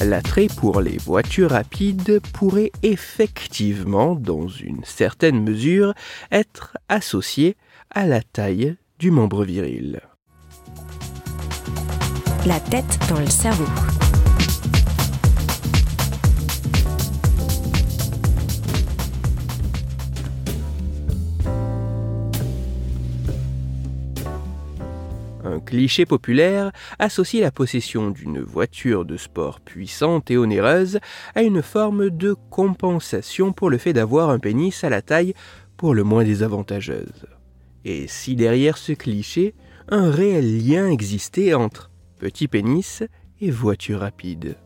L'attrait pour les voitures rapides pourrait effectivement, dans une certaine mesure, être associé à la taille du membre viril. La tête dans le cerveau. Un cliché populaire associe la possession d'une voiture de sport puissante et onéreuse à une forme de compensation pour le fait d'avoir un pénis à la taille pour le moins désavantageuse. Et si derrière ce cliché, un réel lien existait entre petit pénis et voiture rapide?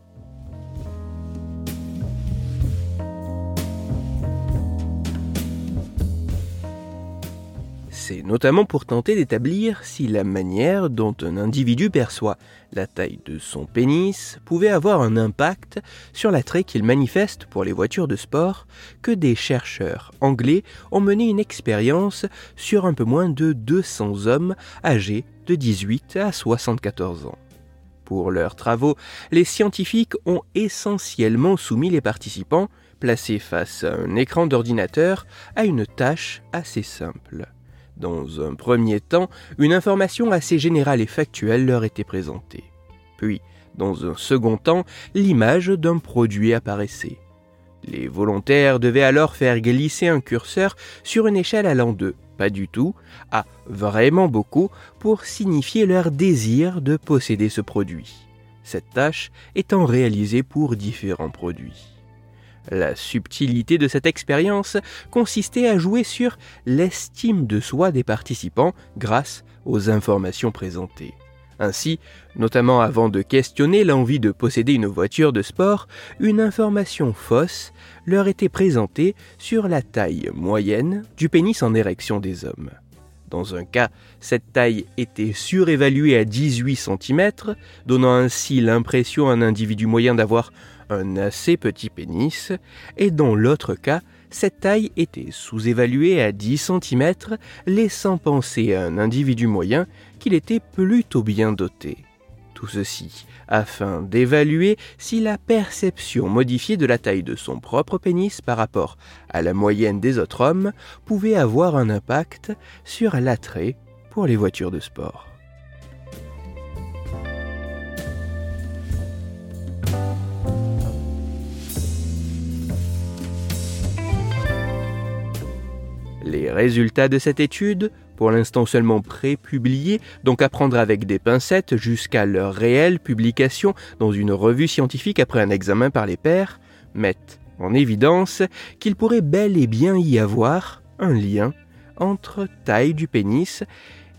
C'est notamment pour tenter d'établir si la manière dont un individu perçoit la taille de son pénis pouvait avoir un impact sur l'attrait qu'il manifeste pour les voitures de sport que des chercheurs anglais ont mené une expérience sur un peu moins de 200 hommes âgés de 18 à 74 ans. Pour leurs travaux, les scientifiques ont essentiellement soumis les participants, placés face à un écran d'ordinateur, à une tâche assez simple. Dans un premier temps, une information assez générale et factuelle leur était présentée. Puis, dans un second temps, l'image d'un produit apparaissait. Les volontaires devaient alors faire glisser un curseur sur une échelle allant de pas du tout à vraiment beaucoup pour signifier leur désir de posséder ce produit. Cette tâche étant réalisée pour différents produits. La subtilité de cette expérience consistait à jouer sur l'estime de soi des participants grâce aux informations présentées. Ainsi, notamment avant de questionner l'envie de posséder une voiture de sport, une information fausse leur était présentée sur la taille moyenne du pénis en érection des hommes. Dans un cas, cette taille était surévaluée à 18 cm, donnant ainsi l'impression à un individu moyen d'avoir un assez petit pénis, et dans l'autre cas, cette taille était sous-évaluée à 10 cm, laissant penser à un individu moyen qu'il était plutôt bien doté. Tout ceci afin d'évaluer si la perception modifiée de la taille de son propre pénis par rapport à la moyenne des autres hommes pouvait avoir un impact sur l'attrait pour les voitures de sport. Résultats de cette étude, pour l'instant seulement pré-publiés, donc à prendre avec des pincettes jusqu'à leur réelle publication dans une revue scientifique après un examen par les pairs, mettent en évidence qu'il pourrait bel et bien y avoir un lien entre taille du pénis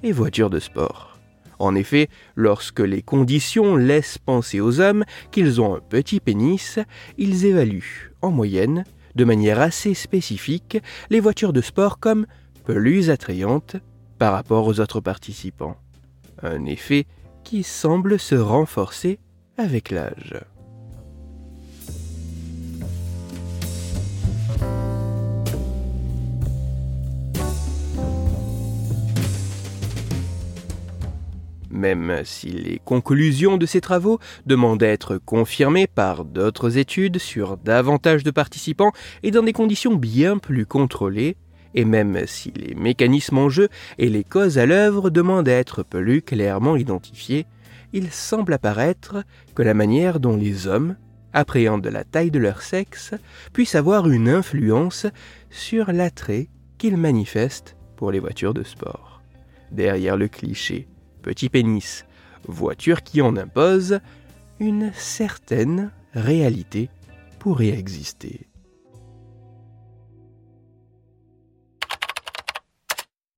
et voiture de sport. En effet, lorsque les conditions laissent penser aux hommes qu'ils ont un petit pénis, ils évaluent, en moyenne, de manière assez spécifique les voitures de sport comme plus attrayantes par rapport aux autres participants. Un effet qui semble se renforcer avec l'âge. Même si les conclusions de ces travaux demandent à être confirmées par d'autres études sur davantage de participants et dans des conditions bien plus contrôlées, et même si les mécanismes en jeu et les causes à l'œuvre demandent à être plus clairement identifiés, il semble apparaître que la manière dont les hommes appréhendent la taille de leur sexe puisse avoir une influence sur l'attrait qu'ils manifestent pour les voitures de sport. Derrière le cliché petit pénis, voiture qui en impose, une certaine réalité pourrait exister.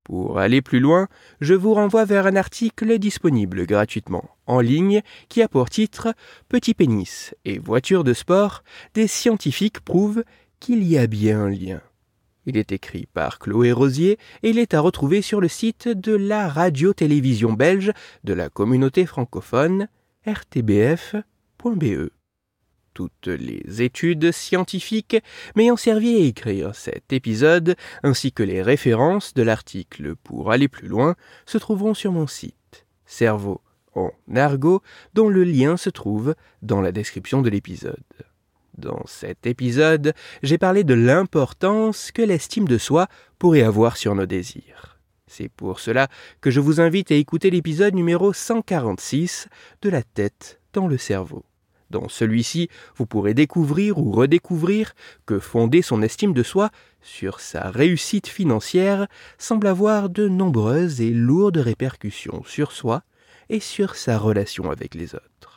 Pour aller plus loin, je vous renvoie vers un article disponible gratuitement en ligne qui a pour titre Petit pénis et voiture de sport, des scientifiques prouvent qu'il y a bien un lien. Il est écrit par Chloé Rosier et il est à retrouver sur le site de la radio-télévision belge de la communauté francophone rtbf.be. Toutes les études scientifiques m'ayant servi à écrire cet épisode, ainsi que les références de l'article pour aller plus loin, se trouveront sur mon site, Cerveau en argot, dont le lien se trouve dans la description de l'épisode. Dans cet épisode, j'ai parlé de l'importance que l'estime de soi pourrait avoir sur nos désirs. C'est pour cela que je vous invite à écouter l'épisode numéro 146 de La tête dans le cerveau. Dans celui-ci, vous pourrez découvrir ou redécouvrir que fonder son estime de soi sur sa réussite financière semble avoir de nombreuses et lourdes répercussions sur soi et sur sa relation avec les autres.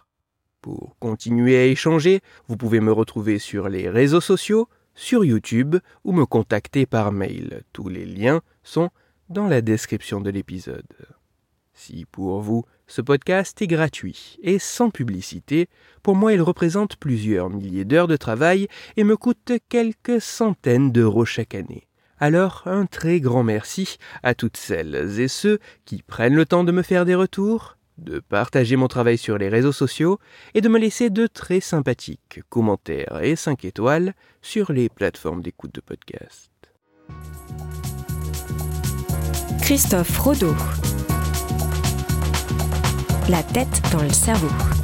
Pour continuer à échanger, vous pouvez me retrouver sur les réseaux sociaux, sur YouTube ou me contacter par mail. Tous les liens sont dans la description de l'épisode. Si pour vous, ce podcast est gratuit et sans publicité, pour moi il représente plusieurs milliers d'heures de travail et me coûte quelques centaines d'euros chaque année. Alors un très grand merci à toutes celles et ceux qui prennent le temps de me faire des retours, de partager mon travail sur les réseaux sociaux et de me laisser de très sympathiques commentaires et 5 étoiles sur les plateformes d'écoute de podcast. Christophe Rodeau. La tête dans le cerveau.